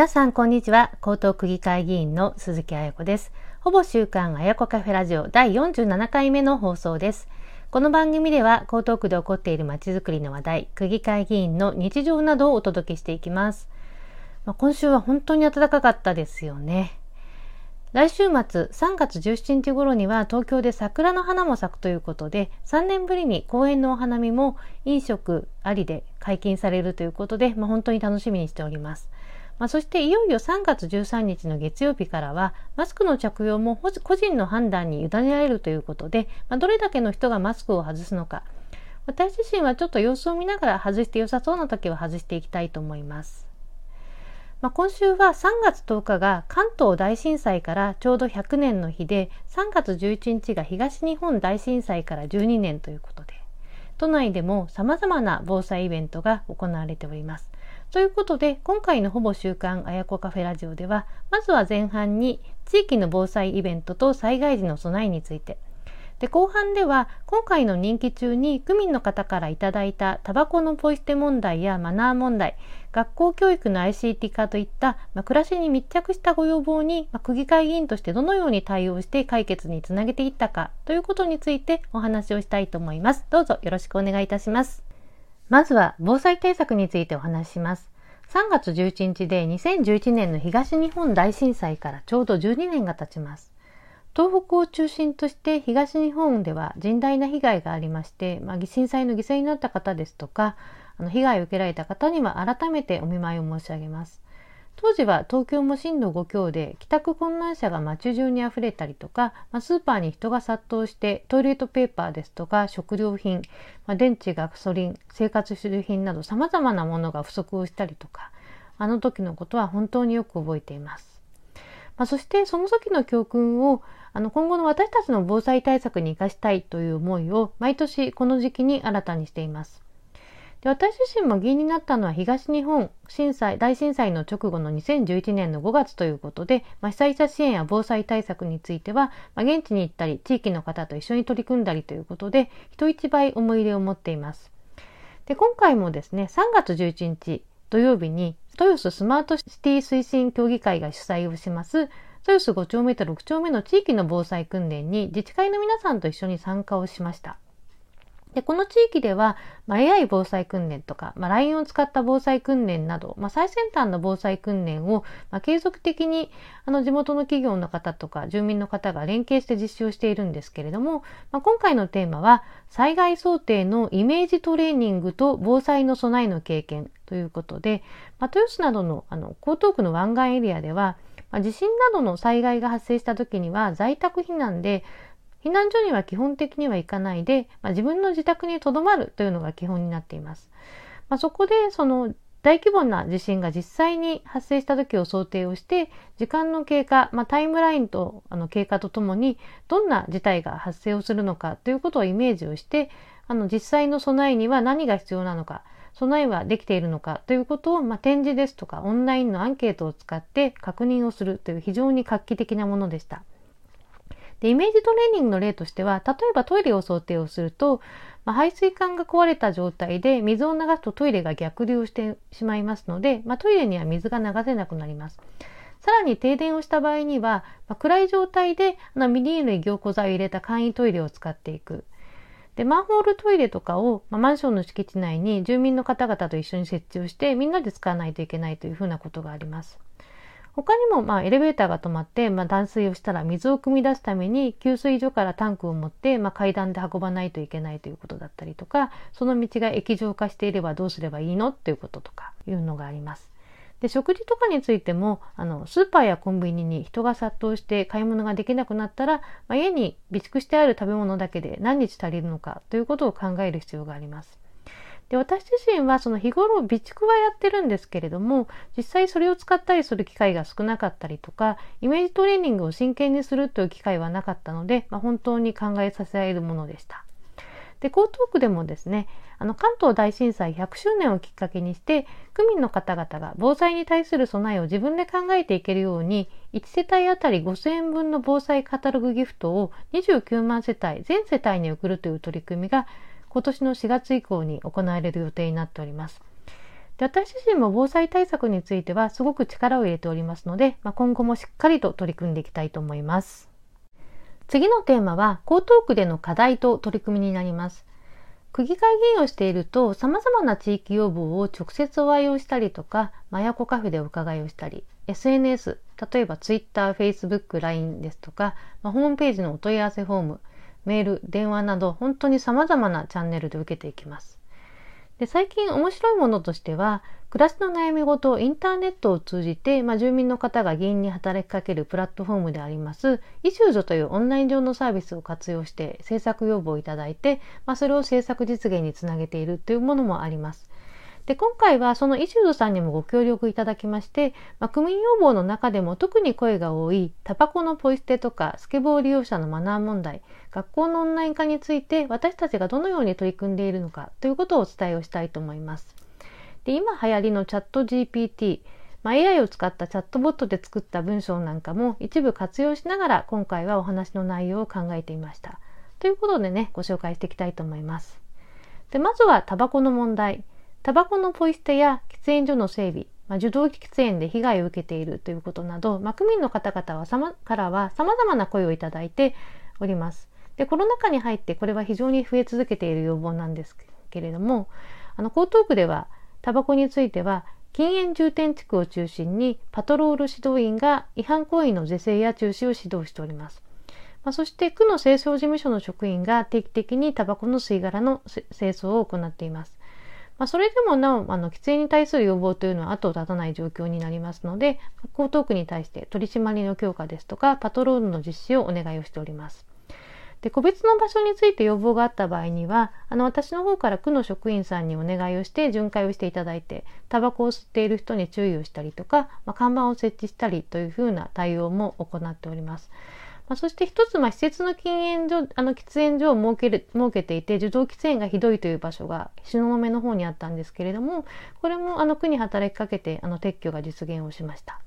皆さん、こんにちは。江東区議会議員の鈴木彩子です。ほぼ週刊彩子カフェラジオ第47回目の放送です。この番組では、江東区で起こっているまちづくりの話題、区議会議員の日常などをお届けしていきます。まあ、今週は本当に暖かかったですよね。来週末3月17日頃には東京で桜の花も咲くということで3年ぶりに公園のお花見も飲食ありで解禁されるということで、まあ、本当に楽しみにしております。まあ、そしていよいよ3月13日の月曜日からはマスクの着用も個人の判断に委ねられるということで、まあ、どれだけの人がマスクを外すのか私自身はちょっと様子を見ながら外して良さそうな時は外していきたいと思います。まあ、今週は3月10日が関東大震災からちょうど100年の日で3月11日が東日本大震災から12年ということで都内でも様々な防災イベントが行われております。ということで今回のほぼ週刊あやこカフェラジオではまずは前半に地域の防災イベントと災害時の備えについてで後半では今回の任期中に区民の方からいただいたタバコのポイ捨て問題やマナー問題学校教育の ICT 化といった、ま、暮らしに密着したご要望に、ま、区議会議員としてどのように対応して解決につなげていったかということについてお話をしたいと思います。どうぞよろしくお願いいたします。まずは防災対策についてお話しします。3月11日で2011年の東日本大震災からちょうど12年が経ちます。東北を中心として東日本では甚大な被害がありまして、まあ、震災の犠牲になった方ですとかあの被害を受けられた方には改めてお見舞いを申し上げます。当時は東京も震度5強で帰宅困難者が街中にあふれたりとか、まあ、スーパーに人が殺到してトイレットペーパーですとか食料品、まあ、電池ガソリン生活必需品などさまざまなものが不足をしたりとかあの時のことは本当によく覚えています。まあ、そしてその時の教訓をあの今後の私たちの防災対策に生かしたいという思いを毎年この時期に新たにしています。で私自身も議員になったのは東日本震災大震災の直後の2011年の5月ということで、まあ、被災者支援や防災対策については、まあ、現地に行ったり地域の方と一緒に取り組んだりということで人一倍思い入れを持っています。で今回もですね3月11日土曜日に豊洲スマートシティ推進協議会が主催をします豊洲5丁目と6丁目の地域の防災訓練に自治会の皆さんと一緒に参加をしました。でこの地域では、まあ、AI 防災訓練とか、まあ、LINE を使った防災訓練など、まあ、最先端の防災訓練を、まあ、継続的にあの地元の企業の方とか住民の方が連携して実施をしているんですけれども、まあ、今回のテーマは災害想定のイメージトレーニングと防災の備えの経験ということで、まあ、豊洲などのあの江東区の湾岸エリアではまあ、地震などの災害が発生した時には在宅避難で避難所には基本的には行かないで、まあ、自分の自宅にとどまるというのが基本になっています。まあ、そこでその大規模な地震が実際に発生した時を想定をして時間の経過、まあ、タイムラインとあの経過とともにどんな事態が発生をするのかということをイメージをしてあの実際の備えには何が必要なのか備えはできているのかということを、まあ、展示ですとかオンラインのアンケートを使って確認をするという非常に画期的なものでした。でイメージトレーニングの例としては例えばトイレを想定をすると、まあ、排水管が壊れた状態で水を流すとトイレが逆流してしまいますので、まあ、トイレには水が流せなくなります。さらに停電をした場合には、まあ、暗い状態であのミニールに凝固剤を入れた簡易トイレを使っていく。で、マンホールトイレとかを、まあ、マンションの敷地内に住民の方々と一緒に設置をしてみんなで使わないといけないというふうなことがあります。他にも、まあ、エレベーターが止まって、まあ、断水をしたら水を汲み出すために給水所からタンクを持って、まあ、階段で運ばないといけないということだったりとかその道が液状化していればどうすればいいのっていうこととかいうのがあります。で食事とかについてもあのスーパーやコンビニに人が殺到して買い物ができなくなったら、まあ、家に備蓄してある食べ物だけで何日足りるのかということを考える必要があります。で私自身はその日頃備蓄はやってるんですけれども実際それを使ったりする機会が少なかったりとかイメージトレーニングを真剣にするという機会はなかったので、まあ、本当に考えさせられるものでした。で江東区でもですねあの関東大震災100周年をきっかけにして区民の方々が防災に対する備えを自分で考えていけるように1世帯あたり5000円分の防災カタログギフトを29万世帯全世帯に送るという取り組みが今年の4月以降に行われる予定になっております。で私自身も防災対策についてはすごく力を入れておりますので、まあ、今後もしっかりと取り組んでいきたいと思います。次のテーマは江東区での課題と取り組みになります。区議会議員をしていると様々な地域要望を直接お会いをしたりとか、マヤコカフェでお伺いをしたり、SNS、例えば Twitter、Facebook、LINE ですとか、まあ、ホームページのお問い合わせフォーム、メール、電話など本当に様々なチャンネルで受けていきます。で最近面白いものとしては暮らしの悩み事をインターネットを通じて、まあ、住民の方が議員に働きかけるプラットフォームであります issues というオンライン上のサービスを活用して政策要望をいただいて、まあ、それを政策実現につなげているというものもあります。で今回はそのイシュードさんにもご協力いただきまして、まあ、区民要望の中でも特に声が多いタバコのポイ捨てとかスケボー利用者のマナー問題学校のオンライン化について私たちがどのように取り組んでいるのかということをお伝えをしたいと思います。で今流行りのチャット GPT まあ、AI を使ったチャットボットで作った文章なんかも一部活用しながら今回はお話の内容を考えていました。ということでね、ご紹介していきたいと思います。でまずはタバコの問題。タバコのポイ捨てや喫煙所の整備、まあ、受動喫煙で被害を受けているということなど、まあ、区民の方々はさまからは様々な声をいただいております。でコロナ禍に入ってこれは非常に増え続けている要望なんですけれどもあの江東区ではタバコについては禁煙重点地区を中心にパトロール指導員が違反行為の是正や中止を指導しております。まあ、そして区の清掃事務所の職員が定期的にタバコの吸い殻の清掃を行っています。まあ、それでもなおあの喫煙に対する要望というのは後を絶たない状況になりますので江東区に対して取締りの強化ですとかパトロールの実施をお願いをしております。で個別の場所について要望があった場合にはあの私の方から区の職員さんにお願いをして巡回をしていただいてタバコを吸っている人に注意をしたりとか、まあ、看板を設置したりというふうな対応も行っております。まあ、そして一つ、まあ、施設の禁煙所、あの喫煙所を設ける、設けていて、受動喫煙がひどいという場所が東雲の方にあったんですけれども、これもあの区に働きかけて、あの撤去が実現をしました。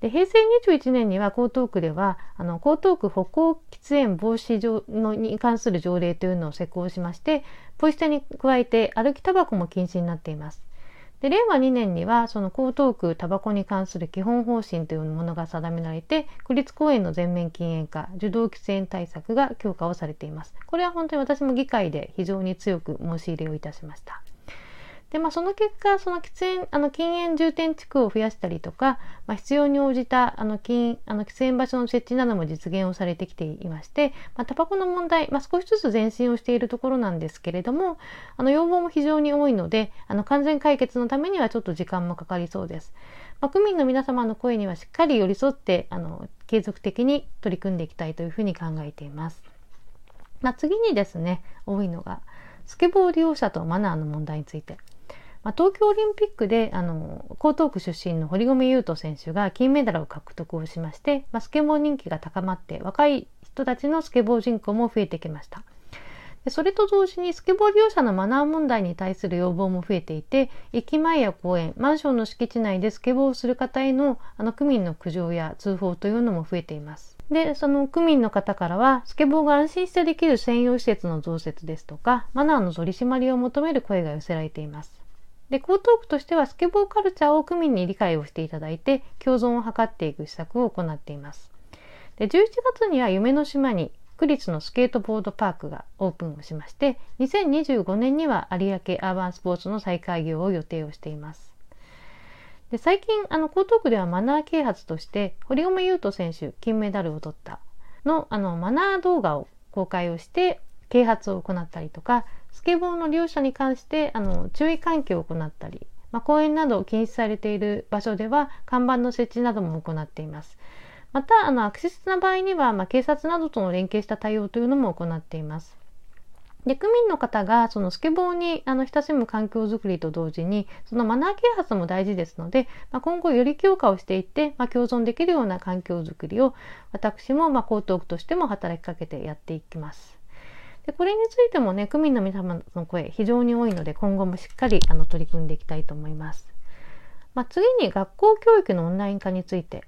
で平成21年には江東区ではあの江東区歩行喫煙防止上のに関する条例というのを施行しましてポイ捨てに加えて歩きタバコも禁止になっています。で令和2年にはその江東区タバコに関する基本方針というものが定められて区立公園の全面禁煙化受動喫煙対策が強化をされています。これは本当に私も議会で非常に強く申し入れをいたしました。で、まあ、その結果、その喫煙、あの、禁煙重点地区を増やしたりとか、まあ、必要に応じた、あの、禁、あの、喫煙場所の設置なども実現をされてきていまして、まあ、タバコの問題、まあ、少しずつ前進をしているところなんですけれども、あの、要望も非常に多いので、あの、完全解決のためにはちょっと時間もかかりそうです。まあ、区民の皆様の声にはしっかり寄り添って、あの、継続的に取り組んでいきたいというふうに考えています。まあ、次にですね、多いのが、スケボー利用者とマナーの問題について。まあ、東京オリンピックであの江東区出身の堀米雄斗選手が金メダルを獲得をしまして、まあ、スケボー人気が高まって若い人たちのスケボー人口も増えてきました。でそれと同時にスケボー利用者のマナー問題に対する要望も増えていて駅前や公園マンションの敷地内でスケボーをする方へのあの区民の苦情や通報というのも増えています。でその区民の方からはスケボーが安心してできる専用施設の増設ですとかマナーの取り締まりを求める声が寄せられています。で、江東区としてはスケボーカルチャーを区民に理解をしていただいて、共存を図っていく施策を行っています。で、11月には夢の島に区立のスケートボードパークがオープンをしまして、2025年には有明アーバンスポーツの再開業を予定をしています。で最近、あの、江東区ではマナー啓発として、堀米雄斗選手、金メダルを取ったの、あの、マナー動画を公開をして、啓発を行ったりとか、スケボーの利用者に関してあの注意喚起を行ったり、まあ、公園など禁止されている場所では看板の設置なども行っています。また、あの、悪質な場合には、まあ、警察などとの連携した対応というのも行っています。で、区民の方が、そのスケボーに、あの、親しむ環境づくりと同時に、そのマナー啓発も大事ですので、まあ、今後より強化をしていって、まあ、共存できるような環境づくりを、私も、まあ、江東区としても働きかけてやっていきます。でこれについてもね区民の皆様の声非常に多いので今後もしっかりあの取り組んでいきたいと思います。まあ、次に学校教育のオンライン化について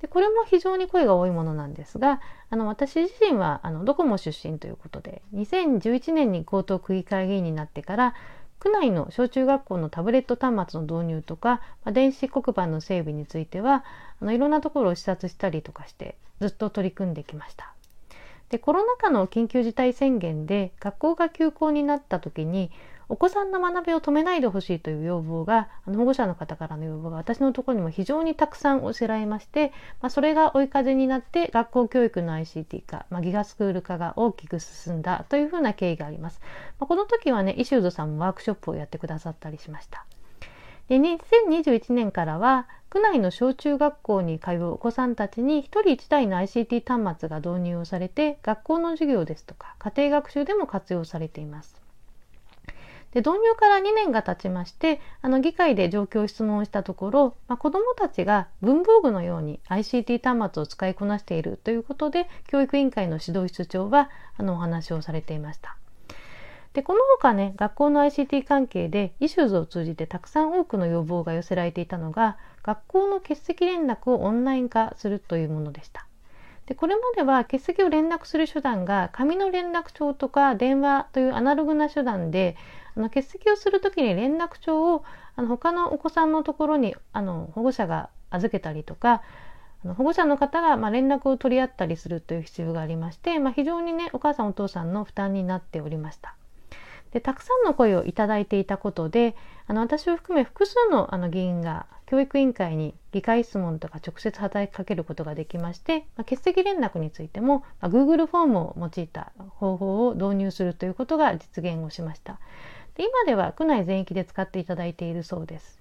でこれも非常に声が多いものなんですがあの私自身はあのドコモ出身ということで2011年に江東区議会議員になってから区内の小中学校のタブレット端末の導入とか、まあ、電子黒板の整備についてはあのいろんなところを視察したりとかしてずっと取り組んできました。でコロナ禍の緊急事態宣言で学校が休校になった時にお子さんの学びを止めないでほしいという要望があの保護者の方からの要望が私のところにも非常にたくさん寄せられまして、まあ、それが追い風になって学校教育の ICT 化、まあ、ギガスクール化が大きく進んだというふうな経緯があります。まあ、この時はねイシューズさんもワークショップをやってくださったりしました。で2021年からは区内の小中学校に通うお子さんたちに1人1台の ICT 端末が導入をされて学校の授業ですとか家庭学習でも活用されています。で導入から2年が経ちましてあの議会で状況を質問したところ、まあ、子どもたちが文房具のように ICT 端末を使いこなしているということで教育委員会の指導室長はあのお話をされていました。でこの他ね学校の ICT 関係で issues を通じてたくさん多くの要望が寄せられていたのが学校の欠席連絡をオンライン化するというものでした。でこれまでは欠席を連絡する手段が紙の連絡帳とか電話というアナログな手段であの欠席をする時に連絡帳をあの他のお子さんのところにあの保護者が預けたりとかあの保護者の方がま連絡を取り合ったりするという必要がありまして、まあ、非常にねお母さんお父さんの負担になっておりました。でたくさんの声をいただいていたことであの私を含め複数のあの議員が教育委員会に議会質問とか直接働きかけることができまして、まあ、欠席連絡についても、まあ、Google フォームを用いた方法を導入するということが実現をしました。で今では区内全域で使っていただいているそうです。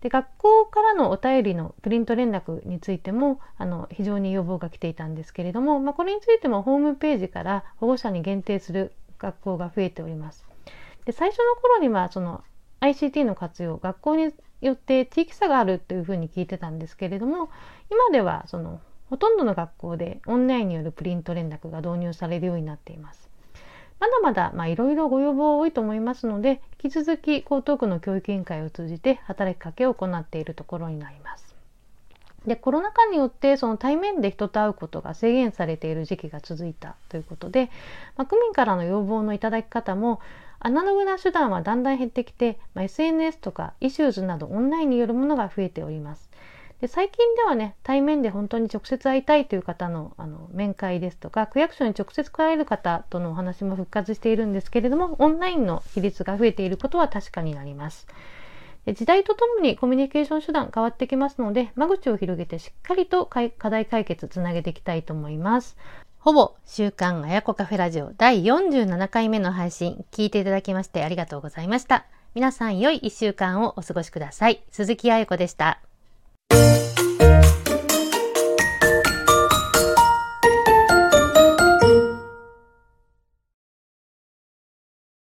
で学校からのお便りのプリント連絡についてもあの非常に要望が来ていたんですけれども、まあ、これについてもホームページから保護者に限定する学校が増えております。で最初の頃にはその ICT の活用学校によって地域差があるというふうに聞いてたんですけれども今ではそのほとんどの学校でオンラインによるプリント連絡が導入されるようになっています。まだまだまいろいろご要望多いと思いますので引き続き江東区の教育委員会を通じて働きかけを行っているところになります。でコロナ禍によってその対面で人と会うことが制限されている時期が続いたということで、まあ、区民からの要望のいただき方もアナログな手段はだんだん減ってきて、まあ、SNS とかイシューズなどオンラインによるものが増えております。で最近ではね対面で本当に直接会いたいという方のあの面会ですとか区役所に直接来られる方とのお話も復活しているんですけれどもオンラインの比率が増えていることは確かになります。で時代とともにコミュニケーション手段変わってきますので間口を広げてしっかりと課題解決つなげていきたいと思います。ほぼ週刊あやこカフェラジオ第47回目の配信聞いていただきましてありがとうございました。皆さん良い一週間をお過ごしください。鈴木あやこでした。